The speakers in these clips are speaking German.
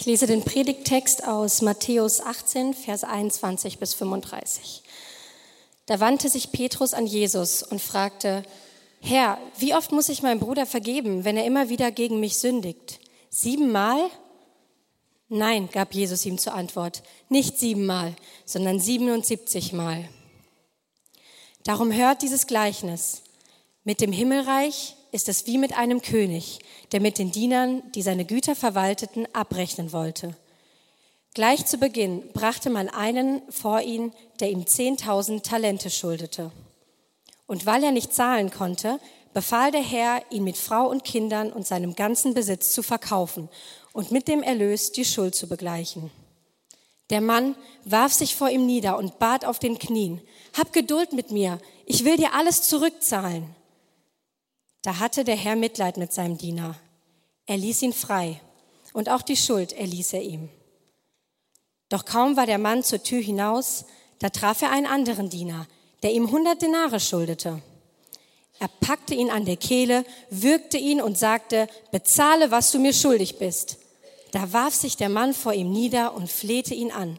Ich lese den Predigttext aus Matthäus 18, Vers 21 bis 35. Da wandte sich Petrus an Jesus und fragte, Herr, wie oft muss ich meinem Bruder vergeben, wenn er immer wieder gegen mich sündigt? Siebenmal? Nein, gab Jesus ihm zur Antwort, nicht siebenmal, sondern siebenundsiebzigmal. Darum hört dieses Gleichnis. Mit dem Himmelreich ist es wie mit einem König, der mit den Dienern, die seine Güter verwalteten, abrechnen wollte. Gleich zu Beginn brachte man einen vor ihn, der ihm zehntausend Talente schuldete. Und weil er nicht zahlen konnte, befahl der Herr, ihn mit Frau und Kindern und seinem ganzen Besitz zu verkaufen und mit dem Erlös die Schuld zu begleichen. Der Mann warf sich vor ihm nieder und bat auf den Knien, Hab Geduld mit mir, ich will dir alles zurückzahlen. Da hatte der Herr Mitleid mit seinem Diener. Er ließ ihn frei und auch die Schuld erließ er ihm. Doch kaum war der Mann zur Tür hinaus, da traf er einen anderen Diener, der ihm hundert Denare schuldete. Er packte ihn an der Kehle, würgte ihn und sagte, bezahle, was du mir schuldig bist. Da warf sich der Mann vor ihm nieder und flehte ihn an.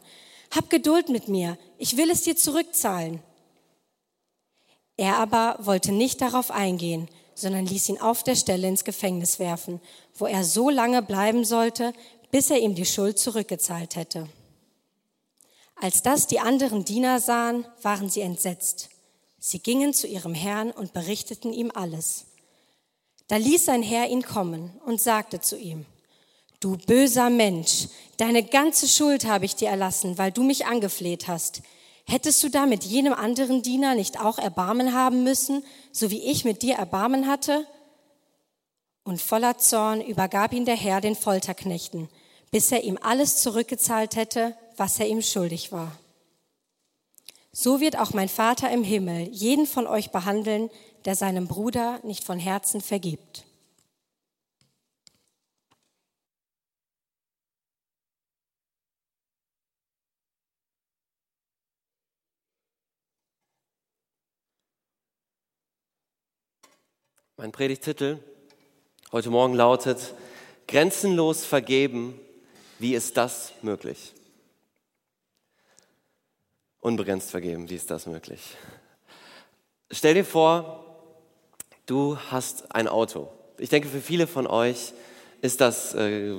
Hab Geduld mit mir, ich will es dir zurückzahlen. Er aber wollte nicht darauf eingehen, sondern ließ ihn auf der Stelle ins Gefängnis werfen, wo er so lange bleiben sollte, bis er ihm die Schuld zurückgezahlt hätte. Als das die anderen Diener sahen, waren sie entsetzt. Sie gingen zu ihrem Herrn und berichteten ihm alles. Da ließ sein Herr ihn kommen und sagte zu ihm, Du böser Mensch, deine ganze Schuld habe ich dir erlassen, weil du mich angefleht hast. Hättest du da mit jenem anderen Diener nicht auch Erbarmen haben müssen, so wie ich mit dir Erbarmen hatte? Und voller Zorn übergab ihn der Herr den Folterknechten, bis er ihm alles zurückgezahlt hätte, was er ihm schuldig war. So wird auch mein Vater im Himmel jeden von euch behandeln, der seinem Bruder nicht von Herzen vergibt. Mein Predigtitel heute Morgen lautet Grenzenlos vergeben, wie ist das möglich? Unbegrenzt vergeben, wie ist das möglich? Stell dir vor, du hast ein Auto. Ich denke, für viele von euch ist das äh,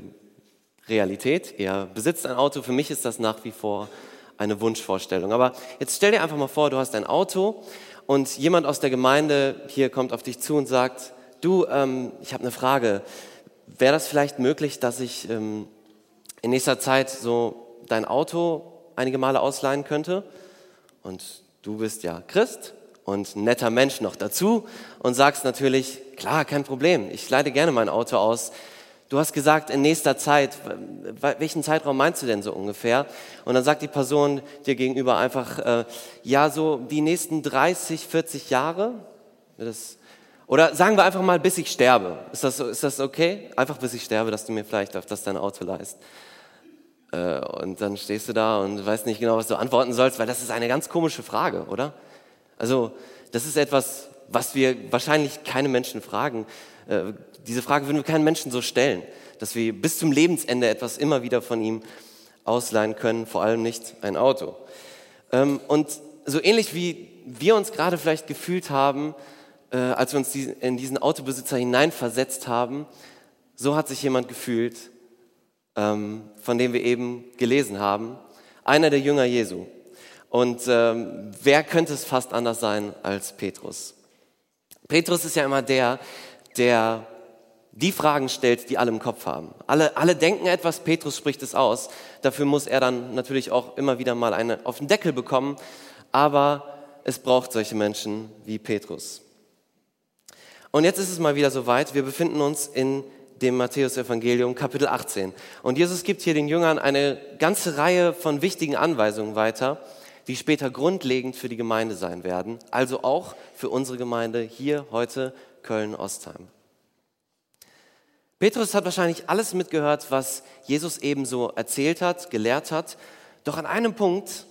Realität. Ihr besitzt ein Auto. Für mich ist das nach wie vor eine Wunschvorstellung. Aber jetzt stell dir einfach mal vor, du hast ein Auto und jemand aus der Gemeinde hier kommt auf dich zu und sagt, du, ähm, ich habe eine Frage. Wäre das vielleicht möglich, dass ich ähm, in nächster Zeit so dein Auto einige Male ausleihen könnte? Und du bist ja Christ und netter Mensch noch dazu und sagst natürlich, klar, kein Problem, ich leite gerne mein Auto aus. Du hast gesagt, in nächster Zeit, welchen Zeitraum meinst du denn so ungefähr? Und dann sagt die Person dir gegenüber einfach, äh, ja, so die nächsten 30, 40 Jahre. Das, oder sagen wir einfach mal, bis ich sterbe. Ist das, ist das okay? Einfach bis ich sterbe, dass du mir vielleicht auf das dein Auto leist. Äh, und dann stehst du da und weißt nicht genau, was du antworten sollst, weil das ist eine ganz komische Frage, oder? Also, das ist etwas, was wir wahrscheinlich keine Menschen fragen. Äh, diese Frage würden wir keinen Menschen so stellen, dass wir bis zum Lebensende etwas immer wieder von ihm ausleihen können, vor allem nicht ein Auto. Ähm, und so ähnlich wie wir uns gerade vielleicht gefühlt haben, äh, als wir uns in diesen Autobesitzer hineinversetzt haben, so hat sich jemand gefühlt, ähm, von dem wir eben gelesen haben, einer der Jünger Jesu. Und ähm, wer könnte es fast anders sein als Petrus? Petrus ist ja immer der, der die Fragen stellt, die alle im Kopf haben. Alle, alle denken etwas, Petrus spricht es aus. Dafür muss er dann natürlich auch immer wieder mal eine auf den Deckel bekommen. Aber es braucht solche Menschen wie Petrus. Und jetzt ist es mal wieder soweit. Wir befinden uns in dem Matthäus-Evangelium, Kapitel 18. Und Jesus gibt hier den Jüngern eine ganze Reihe von wichtigen Anweisungen weiter, die später grundlegend für die Gemeinde sein werden. Also auch für unsere Gemeinde hier heute Köln-Ostheim. Petrus hat wahrscheinlich alles mitgehört, was Jesus ebenso erzählt hat, gelehrt hat. Doch an einem Punkt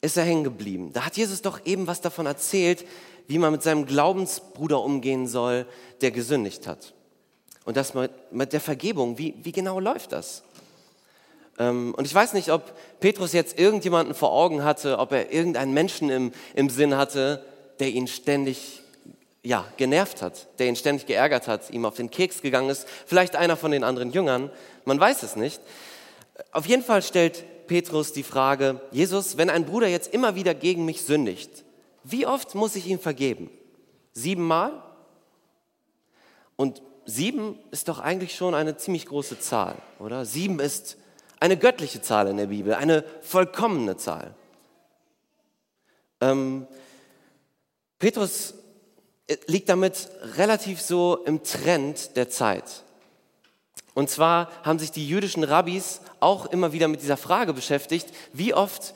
ist er hängen geblieben. Da hat Jesus doch eben was davon erzählt, wie man mit seinem Glaubensbruder umgehen soll, der gesündigt hat. Und das mit der Vergebung, wie, wie genau läuft das? Ähm, und ich weiß nicht, ob Petrus jetzt irgendjemanden vor Augen hatte, ob er irgendeinen Menschen im, im Sinn hatte, der ihn ständig ja, genervt hat, der ihn ständig geärgert hat, ihm auf den Keks gegangen ist, vielleicht einer von den anderen Jüngern, man weiß es nicht. Auf jeden Fall stellt Petrus die Frage, Jesus, wenn ein Bruder jetzt immer wieder gegen mich sündigt, wie oft muss ich ihm vergeben? Siebenmal? Und sieben ist doch eigentlich schon eine ziemlich große Zahl, oder? Sieben ist eine göttliche Zahl in der Bibel, eine vollkommene Zahl. Ähm, Petrus äh, liegt damit relativ so im Trend der Zeit. Und zwar haben sich die jüdischen Rabbis auch immer wieder mit dieser Frage beschäftigt, wie oft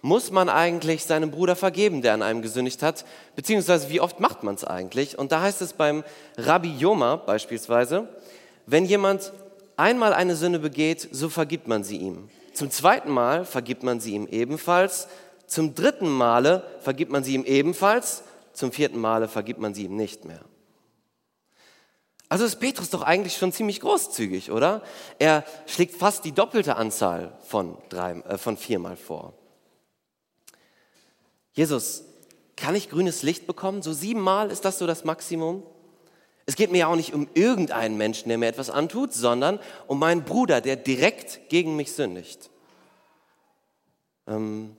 muss man eigentlich seinem Bruder vergeben, der an einem gesündigt hat, beziehungsweise wie oft macht man es eigentlich? Und da heißt es beim Rabbi Yoma beispielsweise, wenn jemand einmal eine Sünde begeht, so vergibt man sie ihm. Zum zweiten Mal vergibt man sie ihm ebenfalls. Zum dritten Male vergibt man sie ihm ebenfalls. Zum vierten Male vergibt man sie ihm nicht mehr. Also ist Petrus doch eigentlich schon ziemlich großzügig, oder? Er schlägt fast die doppelte Anzahl von, drei, äh, von viermal vor. Jesus, kann ich grünes Licht bekommen? So siebenmal ist das so das Maximum? Es geht mir ja auch nicht um irgendeinen Menschen, der mir etwas antut, sondern um meinen Bruder, der direkt gegen mich sündigt. Ähm,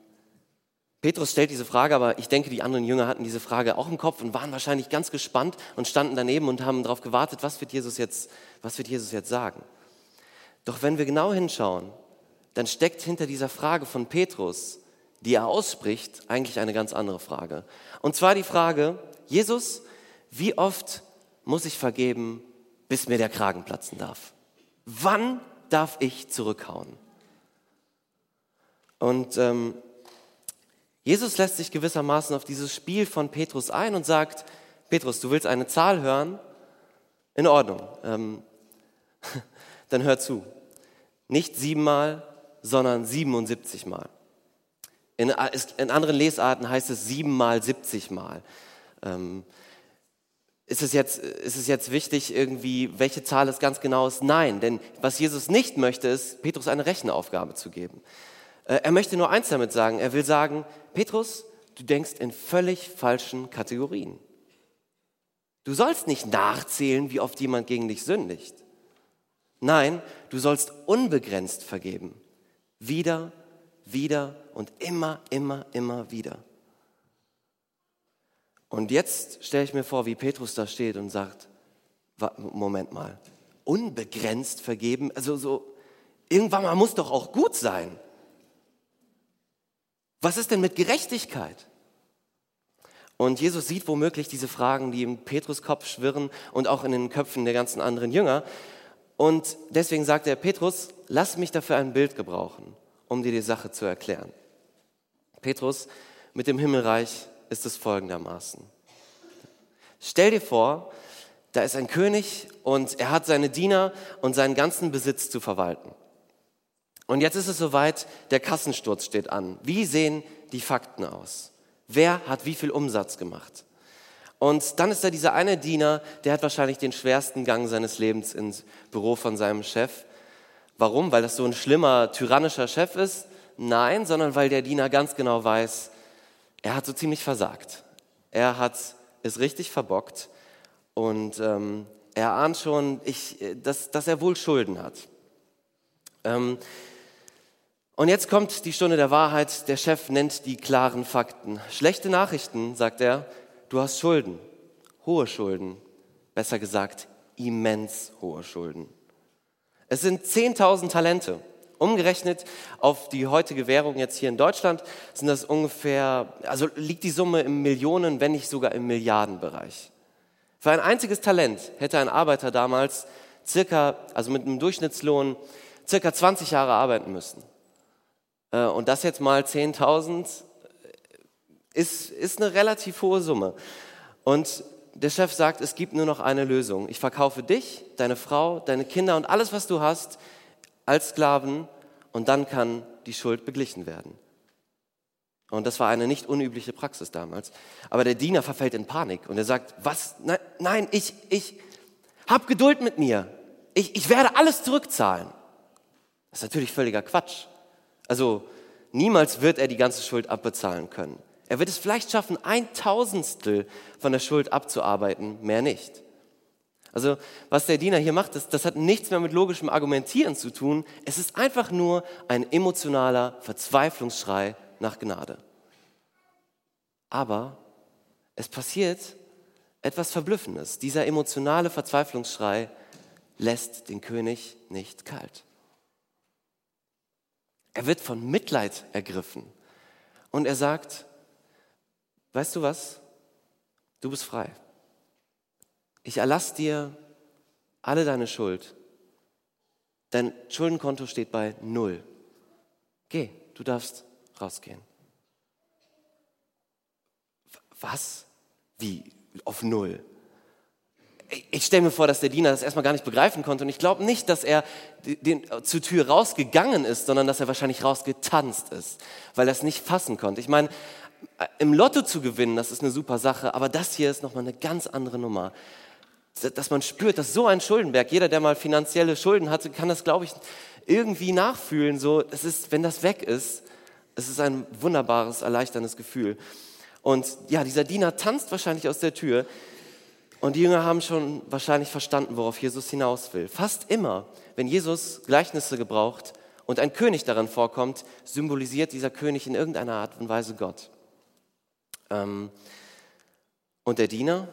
Petrus stellt diese Frage, aber ich denke, die anderen Jünger hatten diese Frage auch im Kopf und waren wahrscheinlich ganz gespannt und standen daneben und haben darauf gewartet, was wird Jesus jetzt, was wird Jesus jetzt sagen. Doch wenn wir genau hinschauen, dann steckt hinter dieser Frage von Petrus, die er ausspricht, eigentlich eine ganz andere Frage. Und zwar die Frage, Jesus, wie oft muss ich vergeben, bis mir der Kragen platzen darf? Wann darf ich zurückhauen? Und ähm, Jesus lässt sich gewissermaßen auf dieses Spiel von Petrus ein und sagt, Petrus, du willst eine Zahl hören? In Ordnung. Ähm, dann hör zu. Nicht siebenmal, sondern 77 Mal. In, in, anderen Lesarten heißt es siebenmal, 70 Mal. Ähm, ist es, jetzt, ist es jetzt wichtig, irgendwie, welche Zahl es ganz genau ist? Nein, denn was Jesus nicht möchte, ist, Petrus eine Rechenaufgabe zu geben. Äh, er möchte nur eins damit sagen. Er will sagen, Petrus, du denkst in völlig falschen Kategorien. Du sollst nicht nachzählen, wie oft jemand gegen dich sündigt. Nein, du sollst unbegrenzt vergeben. Wieder, wieder und immer, immer, immer wieder. Und jetzt stelle ich mir vor, wie Petrus da steht und sagt, Moment mal, unbegrenzt vergeben, also so, irgendwann mal muss doch auch gut sein. Was ist denn mit Gerechtigkeit? Und Jesus sieht womöglich diese Fragen, die im Petrus Kopf schwirren und auch in den Köpfen der ganzen anderen Jünger. Und deswegen sagt er, Petrus, lass mich dafür ein Bild gebrauchen, um dir die Sache zu erklären. Petrus, mit dem Himmelreich ist es folgendermaßen. Stell dir vor, da ist ein König und er hat seine Diener und seinen ganzen Besitz zu verwalten. Und jetzt ist es soweit, der Kassensturz steht an. Wie sehen die Fakten aus? Wer hat wie viel Umsatz gemacht? Und dann ist da dieser eine Diener, der hat wahrscheinlich den schwersten Gang seines Lebens ins Büro von seinem Chef. Warum? Weil das so ein schlimmer, tyrannischer Chef ist? Nein, sondern weil der Diener ganz genau weiß, er hat so ziemlich versagt. Er hat es richtig verbockt und ähm, er ahnt schon, ich, dass, dass er wohl Schulden hat. Ähm, und jetzt kommt die Stunde der Wahrheit. Der Chef nennt die klaren Fakten. Schlechte Nachrichten, sagt er, du hast Schulden, hohe Schulden, besser gesagt immens hohe Schulden. Es sind 10.000 Talente. Umgerechnet auf die heutige Währung jetzt hier in Deutschland sind das ungefähr, also liegt die Summe im Millionen, wenn nicht sogar im Milliardenbereich. Für ein einziges Talent hätte ein Arbeiter damals circa, also mit einem Durchschnittslohn, circa 20 Jahre arbeiten müssen. Äh, und das jetzt mal 10.000 ist, ist eine relativ hohe Summe. Und der Chef sagt, es gibt nur noch eine Lösung. Ich verkaufe dich, deine Frau, deine Kinder und alles, was du hast, als Sklaven und dann kann die Schuld beglichen werden. Und das war eine nicht unübliche Praxis damals. Aber der Diener verfällt in Panik und er sagt, was? Nein, nein ich, ich, hab Geduld mit mir. Ich, ich werde alles zurückzahlen. Das ist natürlich völliger Quatsch. Also niemals wird er die ganze Schuld abbezahlen können. Er wird es vielleicht schaffen, ein Tausendstel von der Schuld abzuarbeiten, mehr nicht. Also was der Diener hier macht, das, das hat nichts mehr mit logischem Argumentieren zu tun. Es ist einfach nur ein emotionaler Verzweiflungsschrei nach Gnade. Aber es passiert etwas Verblüffendes. Dieser emotionale Verzweiflungsschrei lässt den König nicht kalt. Er wird von Mitleid ergriffen und er sagt, weißt du was, du bist frei. Ich erlasse dir alle deine Schuld. Dein Schuldenkonto steht bei null. Geh, du darfst rausgehen. Was? Wie? Auf null? Ich stelle mir vor, dass der Diener das erstmal gar nicht begreifen konnte. Und ich glaube nicht, dass er den, zur Tür rausgegangen ist, sondern dass er wahrscheinlich rausgetanzt ist, weil er es nicht fassen konnte. Ich meine, im Lotto zu gewinnen, das ist eine super Sache, aber das hier ist nochmal eine ganz andere Nummer dass man spürt, dass so ein Schuldenberg, jeder, der mal finanzielle Schulden hatte, kann das, glaube ich, irgendwie nachfühlen. So, es ist, wenn das weg ist, es ist ein wunderbares, erleichterndes Gefühl. Und ja, dieser Diener tanzt wahrscheinlich aus der Tür. Und die Jünger haben schon wahrscheinlich verstanden, worauf Jesus hinaus will. Fast immer, wenn Jesus Gleichnisse gebraucht und ein König daran vorkommt, symbolisiert dieser König in irgendeiner Art und Weise Gott. Ähm, und der Diener,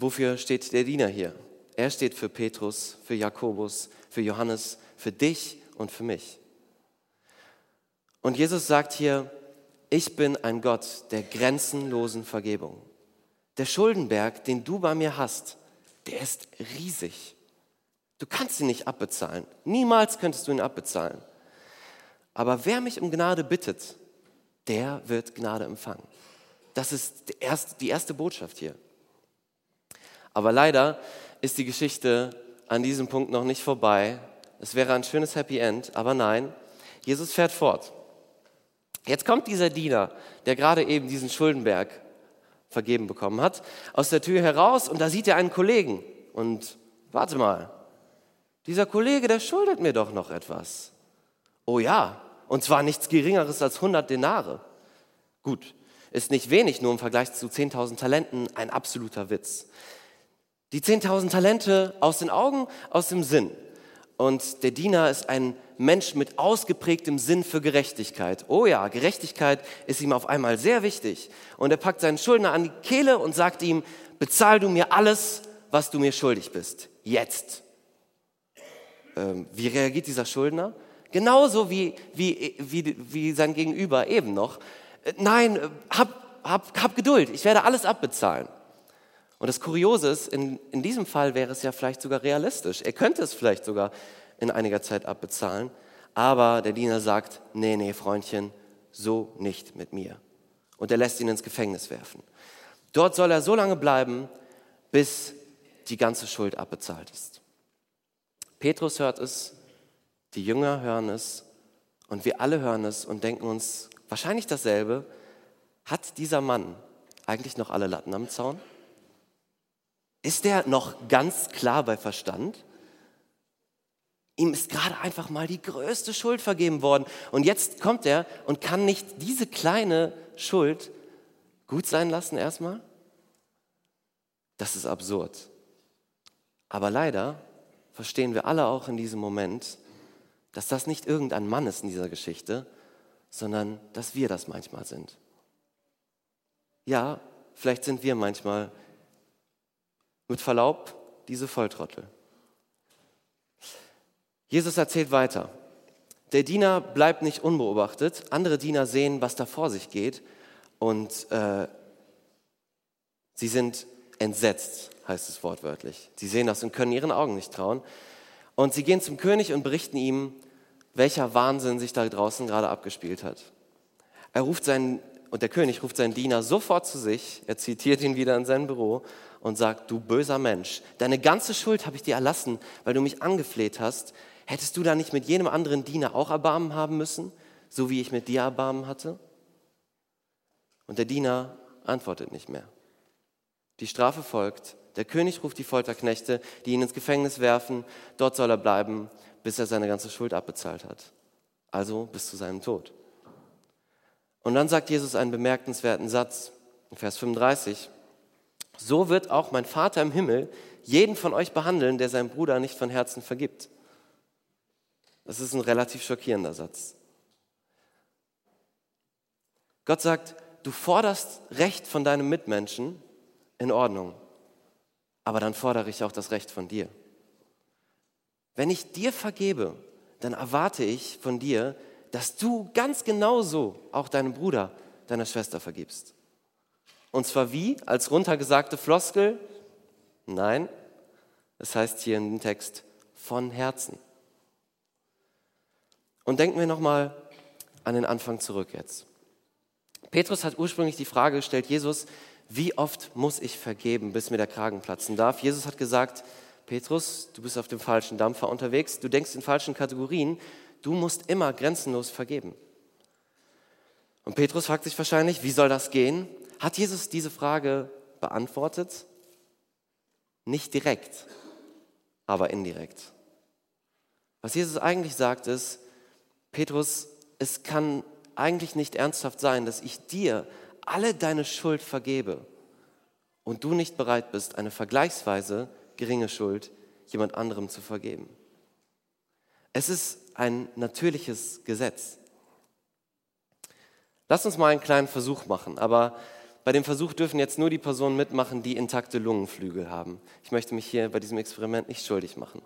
Wofür steht der Diener hier? Er steht für Petrus, für Jakobus, für Johannes, für dich und für mich. Und Jesus sagt hier, ich bin ein Gott der grenzenlosen Vergebung. Der Schuldenberg, den du bei mir hast, der ist riesig. Du kannst ihn nicht abbezahlen. Niemals könntest du ihn abbezahlen. Aber wer mich um Gnade bittet, der wird Gnade empfangen. Das ist die erste Botschaft hier. Aber leider ist die Geschichte an diesem Punkt noch nicht vorbei. Es wäre ein schönes Happy End, aber nein, Jesus fährt fort. Jetzt kommt dieser Diener, der gerade eben diesen Schuldenberg vergeben bekommen hat, aus der Tür heraus und da sieht er einen Kollegen. Und warte mal, dieser Kollege, der schuldet mir doch noch etwas. Oh ja, und zwar nichts Geringeres als 100 Denare. Gut, ist nicht wenig, nur im Vergleich zu 10.000 Talenten ein absoluter Witz. Die 10.000 Talente aus den Augen, aus dem Sinn. Und der Diener ist ein Mensch mit ausgeprägtem Sinn für Gerechtigkeit. Oh ja, Gerechtigkeit ist ihm auf einmal sehr wichtig. Und er packt seinen Schuldner an die Kehle und sagt ihm, bezahl du mir alles, was du mir schuldig bist. Jetzt. Ähm, wie reagiert dieser Schuldner? Genauso wie, wie, wie, wie sein Gegenüber eben noch. Äh, nein, äh, hab, hab, hab Geduld, ich werde alles abbezahlen. Und das Kuriose ist, in, in diesem Fall wäre es ja vielleicht sogar realistisch. Er könnte es vielleicht sogar in einiger Zeit abbezahlen. Aber der Diener sagt, nee, nee, Freundchen, so nicht mit mir. Und er lässt ihn ins Gefängnis werfen. Dort soll er so lange bleiben, bis die ganze Schuld abbezahlt ist. Petrus hört es, die Jünger hören es und wir alle hören es und denken uns wahrscheinlich dasselbe. Hat dieser Mann eigentlich noch alle Latten am Zaun? Ist der noch ganz klar bei Verstand? Ihm ist gerade einfach mal die größte Schuld vergeben worden. Und jetzt kommt er und kann nicht diese kleine Schuld gut sein lassen erstmal? Das ist absurd. Aber leider verstehen wir alle auch in diesem Moment, dass das nicht irgendein Mann ist in dieser Geschichte, sondern dass wir das manchmal sind. Ja, vielleicht sind wir manchmal mit Verlaub, diese Volltrottel. Jesus erzählt weiter. Der Diener bleibt nicht unbeobachtet. Andere Diener sehen, was da vor sich geht. Und äh, sie sind entsetzt, heißt es wortwörtlich. Sie sehen das und können ihren Augen nicht trauen. Und sie gehen zum König und berichten ihm, welcher Wahnsinn sich da draußen gerade abgespielt hat. Er ruft seinen, und der König ruft seinen Diener sofort zu sich. Er zitiert ihn wieder in sein Büro und sagt, du böser Mensch, deine ganze Schuld habe ich dir erlassen, weil du mich angefleht hast. Hättest du da nicht mit jedem anderen Diener auch Erbarmen haben müssen, so wie ich mit dir Erbarmen hatte? Und der Diener antwortet nicht mehr. Die Strafe folgt. Der König ruft die Folterknechte, die ihn ins Gefängnis werfen. Dort soll er bleiben, bis er seine ganze Schuld abbezahlt hat. Also bis zu seinem Tod. Und dann sagt Jesus einen bemerkenswerten Satz, in Vers 35. So wird auch mein Vater im Himmel jeden von euch behandeln, der seinem Bruder nicht von Herzen vergibt. Das ist ein relativ schockierender Satz. Gott sagt, du forderst Recht von deinem Mitmenschen, in Ordnung, aber dann fordere ich auch das Recht von dir. Wenn ich dir vergebe, dann erwarte ich von dir, dass du ganz genauso auch deinem Bruder, deiner Schwester vergibst. Und zwar wie? Als runtergesagte Floskel? Nein, es heißt hier im Text von Herzen. Und denken wir nochmal an den Anfang zurück jetzt. Petrus hat ursprünglich die Frage gestellt, Jesus, wie oft muss ich vergeben, bis mir der Kragen platzen darf? Jesus hat gesagt, Petrus, du bist auf dem falschen Dampfer unterwegs, du denkst in falschen Kategorien, du musst immer grenzenlos vergeben. Und Petrus fragt sich wahrscheinlich, wie soll das gehen? Hat Jesus diese Frage beantwortet? Nicht direkt, aber indirekt. Was Jesus eigentlich sagt ist, Petrus, es kann eigentlich nicht ernsthaft sein, dass ich dir alle deine Schuld vergebe und du nicht bereit bist, eine vergleichsweise geringe Schuld jemand anderem zu vergeben. Es ist ein natürliches Gesetz. Lass uns mal einen kleinen Versuch machen, aber bei dem Versuch dürfen jetzt nur die Personen mitmachen, die intakte Lungenflügel haben. Ich möchte mich hier bei diesem Experiment nicht schuldig machen.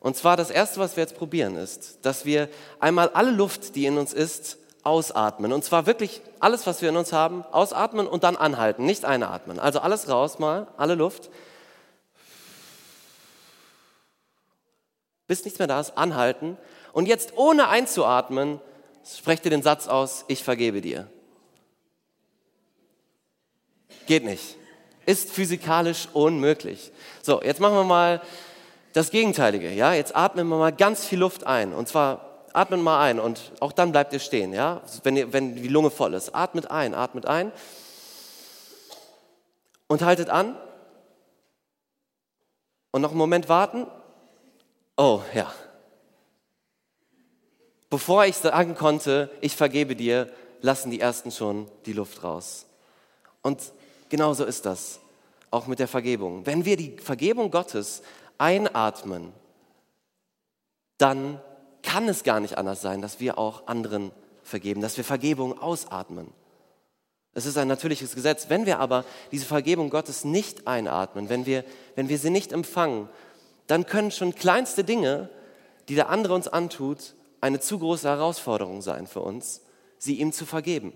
Und zwar das Erste, was wir jetzt probieren, ist, dass wir einmal alle Luft, die in uns ist, ausatmen. Und zwar wirklich alles, was wir in uns haben, ausatmen und dann anhalten, nicht einatmen. Also alles raus mal, alle Luft. Bis nichts mehr da ist, anhalten. Und jetzt ohne einzuatmen, sprecht ihr den Satz aus, ich vergebe dir. Geht nicht. Ist physikalisch unmöglich. So, jetzt machen wir mal das Gegenteilige. Ja, jetzt atmen wir mal ganz viel Luft ein. Und zwar atmet mal ein und auch dann bleibt ihr stehen, ja? Wenn, ihr, wenn die Lunge voll ist. Atmet ein, atmet ein und haltet an. Und noch einen Moment warten. Oh, ja. Bevor ich sagen konnte, ich vergebe dir, lassen die Ersten schon die Luft raus. Und genauso ist das auch mit der Vergebung. Wenn wir die Vergebung Gottes einatmen, dann kann es gar nicht anders sein, dass wir auch anderen vergeben, dass wir Vergebung ausatmen. Es ist ein natürliches Gesetz. Wenn wir aber diese Vergebung Gottes nicht einatmen, wenn wir, wenn wir sie nicht empfangen, dann können schon kleinste Dinge, die der andere uns antut, eine zu große Herausforderung sein für uns, sie ihm zu vergeben.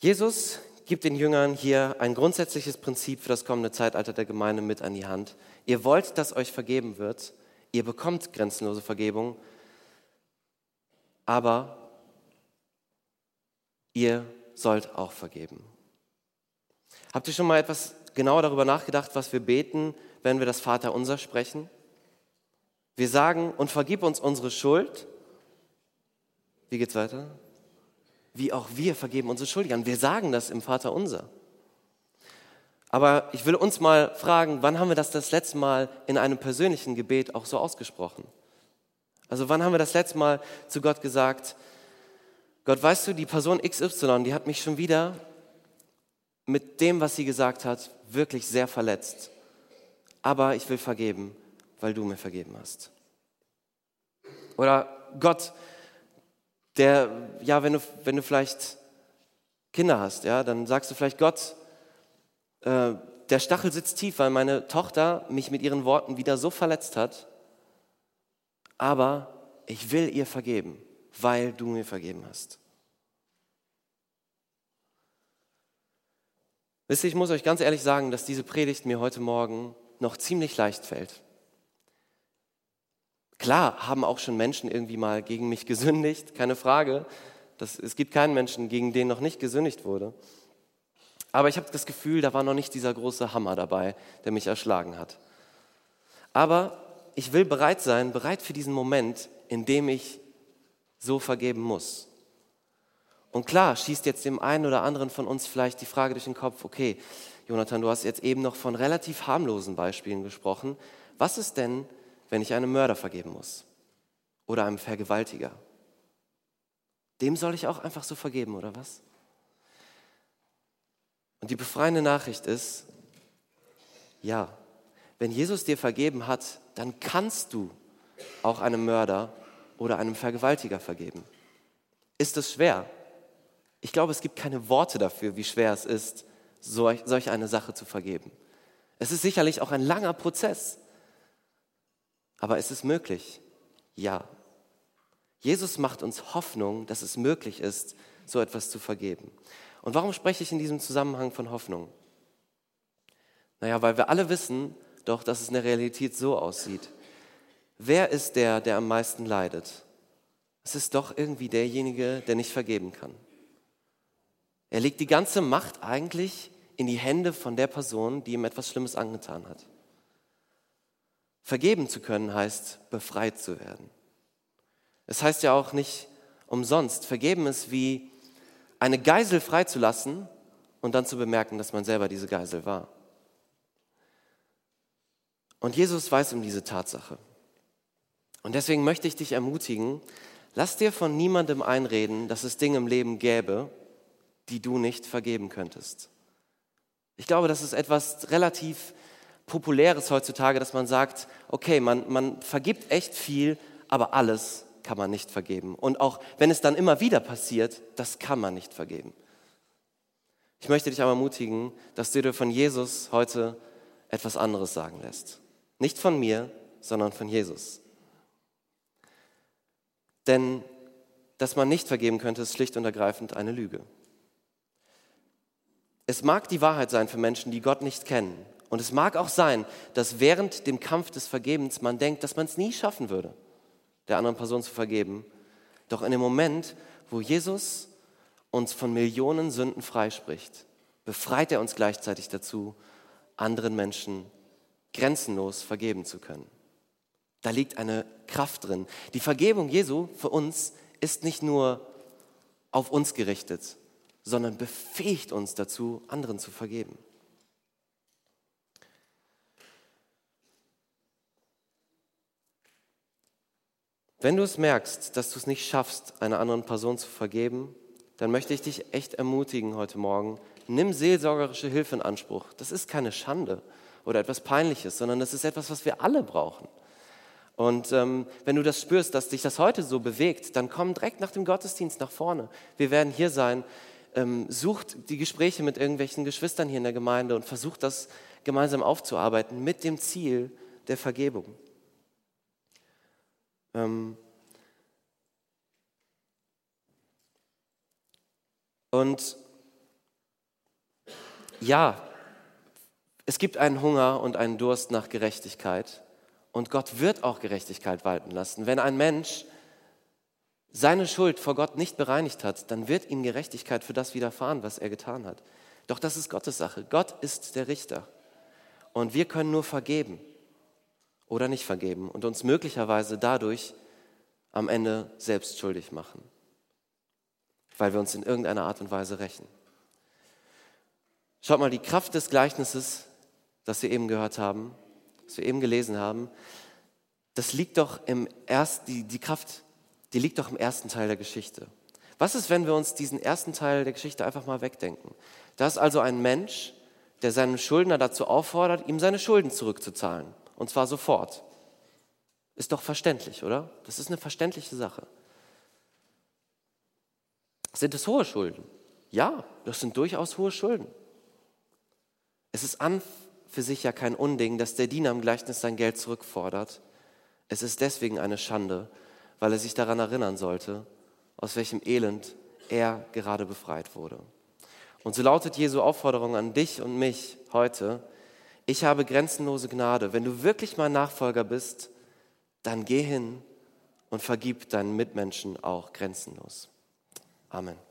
Jesus gibt den Jüngern hier ein grundsätzliches Prinzip für das kommende Zeitalter der Gemeinde mit an die Hand. Ihr wollt, dass euch vergeben wird, ihr bekommt grenzenlose Vergebung, aber ihr sollt auch vergeben. Habt ihr schon mal etwas genauer darüber nachgedacht, was wir beten, wenn wir das Vaterunser sprechen? Wir sagen, und vergib uns unsere Schuld. Wie geht's weiter? Wie auch wir vergeben unsere Schuldigern. Wir sagen das im Vater unser. Aber ich will uns mal fragen, wann haben wir das das letzte Mal in einem persönlichen Gebet auch so ausgesprochen? Also wann haben wir das letzte Mal zu Gott gesagt, Gott, weißt du, die Person XY, die hat mich schon wieder mit dem, was sie gesagt hat, wirklich sehr verletzt. Aber ich will vergeben, weil du mir vergeben hast. Oder Gott, der, ja, wenn du, wenn du vielleicht Kinder hast, ja, dann sagst du vielleicht, Gott, äh, der Stachel sitzt tief, weil meine Tochter mich mit ihren Worten wieder so verletzt hat, aber ich will ihr vergeben, weil du mir vergeben hast. Wisst ihr, ich muss euch ganz ehrlich sagen, dass diese Predigt mir heute Morgen noch ziemlich leicht fällt. Klar haben auch schon Menschen irgendwie mal gegen mich gesündigt, keine Frage. Das, es gibt keinen Menschen, gegen den noch nicht gesündigt wurde. Aber ich habe das Gefühl, da war noch nicht dieser große Hammer dabei, der mich erschlagen hat. Aber ich will bereit sein, bereit für diesen Moment, in dem ich so vergeben muss. Und klar, schießt jetzt dem einen oder anderen von uns vielleicht die Frage durch den Kopf, okay, Jonathan, du hast jetzt eben noch von relativ harmlosen Beispielen gesprochen. Was ist denn, wenn ich einem Mörder vergeben muss? Oder einem Vergewaltiger? Dem soll ich auch einfach so vergeben, oder was? Und die befreiende Nachricht ist, ja, wenn Jesus dir vergeben hat, dann kannst du auch einem Mörder oder einem Vergewaltiger vergeben. Ist es schwer? Ich glaube, es gibt keine Worte dafür, wie schwer es ist, solch eine Sache zu vergeben. Es ist sicherlich auch ein langer Prozess. Aber ist es möglich? Ja. Jesus macht uns Hoffnung, dass es möglich ist, so etwas zu vergeben. Und warum spreche ich in diesem Zusammenhang von Hoffnung? Naja, weil wir alle wissen doch, dass es in der Realität so aussieht. Wer ist der, der am meisten leidet? Es ist doch irgendwie derjenige, der nicht vergeben kann. Er legt die ganze Macht eigentlich in die Hände von der Person, die ihm etwas Schlimmes angetan hat. Vergeben zu können heißt, befreit zu werden. Es heißt ja auch nicht umsonst, vergeben ist wie eine Geisel freizulassen und dann zu bemerken, dass man selber diese Geisel war. Und Jesus weiß um diese Tatsache. Und deswegen möchte ich dich ermutigen, lass dir von niemandem einreden, dass es Dinge im Leben gäbe, die du nicht vergeben könntest. Ich glaube, das ist etwas relativ Populäres heutzutage, dass man sagt, okay, man, man vergibt echt viel, aber alles kann man nicht vergeben. Und auch wenn es dann immer wieder passiert, das kann man nicht vergeben. Ich möchte dich aber ermutigen, dass du dir von Jesus heute etwas anderes sagen lässt. Nicht von mir, sondern von Jesus. Denn dass man nicht vergeben könnte, ist schlicht und ergreifend eine Lüge. Es mag die Wahrheit sein für Menschen, die Gott nicht kennen. Und es mag auch sein, dass während dem Kampf des Vergebens man denkt, dass man es nie schaffen würde, der anderen Person zu vergeben. Doch in dem Moment, wo Jesus uns von Millionen Sünden freispricht, befreit er uns gleichzeitig dazu, anderen Menschen grenzenlos vergeben zu können. Da liegt eine Kraft drin. Die Vergebung Jesu für uns ist nicht nur auf uns gerichtet, sondern befähigt uns dazu, anderen zu vergeben. Wenn du es merkst, dass du es nicht schaffst, einer anderen Person zu vergeben, dann möchte ich dich echt ermutigen heute Morgen, nimm seelsorgerische Hilfe in Anspruch. Das ist keine Schande oder etwas Peinliches, sondern das ist etwas, was wir alle brauchen. Und ähm, wenn du das spürst, dass dich das heute so bewegt, dann komm direkt nach dem Gottesdienst nach vorne. Wir werden hier sein ähm, sucht die Gespräche mit irgendwelchen Geschwistern hier in der Gemeinde und versucht das gemeinsam aufzuarbeiten mit dem Ziel der Vergebung. Ähm und ja, es gibt einen Hunger und einen Durst nach Gerechtigkeit und Gott wird auch Gerechtigkeit walten lassen. Wenn ein Mensch seine Schuld vor Gott nicht bereinigt hat, dann wird ihm Gerechtigkeit für das widerfahren, was er getan hat. Doch das ist Gottes Sache. Gott ist der Richter. Und wir können nur vergeben oder nicht vergeben und uns möglicherweise dadurch am Ende selbst schuldig machen, weil wir uns in irgendeiner Art und Weise rächen. Schaut mal, die Kraft des Gleichnisses, das wir eben gehört haben, das wir eben gelesen haben, das liegt doch im erst die, die Kraft die liegt doch im ersten Teil der Geschichte. Was ist, wenn wir uns diesen ersten Teil der Geschichte einfach mal wegdenken? Da ist also ein Mensch, der seinen Schuldner dazu auffordert, ihm seine Schulden zurückzuzahlen. Und zwar sofort. Ist doch verständlich, oder? Das ist eine verständliche Sache. Sind es hohe Schulden? Ja, das sind durchaus hohe Schulden. Es ist an für sich ja kein Unding, dass der Diener im Gleichnis sein Geld zurückfordert. Es ist deswegen eine Schande, weil er sich daran erinnern sollte, aus welchem Elend er gerade befreit wurde. Und so lautet Jesu Aufforderung an dich und mich heute, ich habe grenzenlose Gnade. Wenn du wirklich mein Nachfolger bist, dann geh hin und vergib deinen Mitmenschen auch grenzenlos. Amen.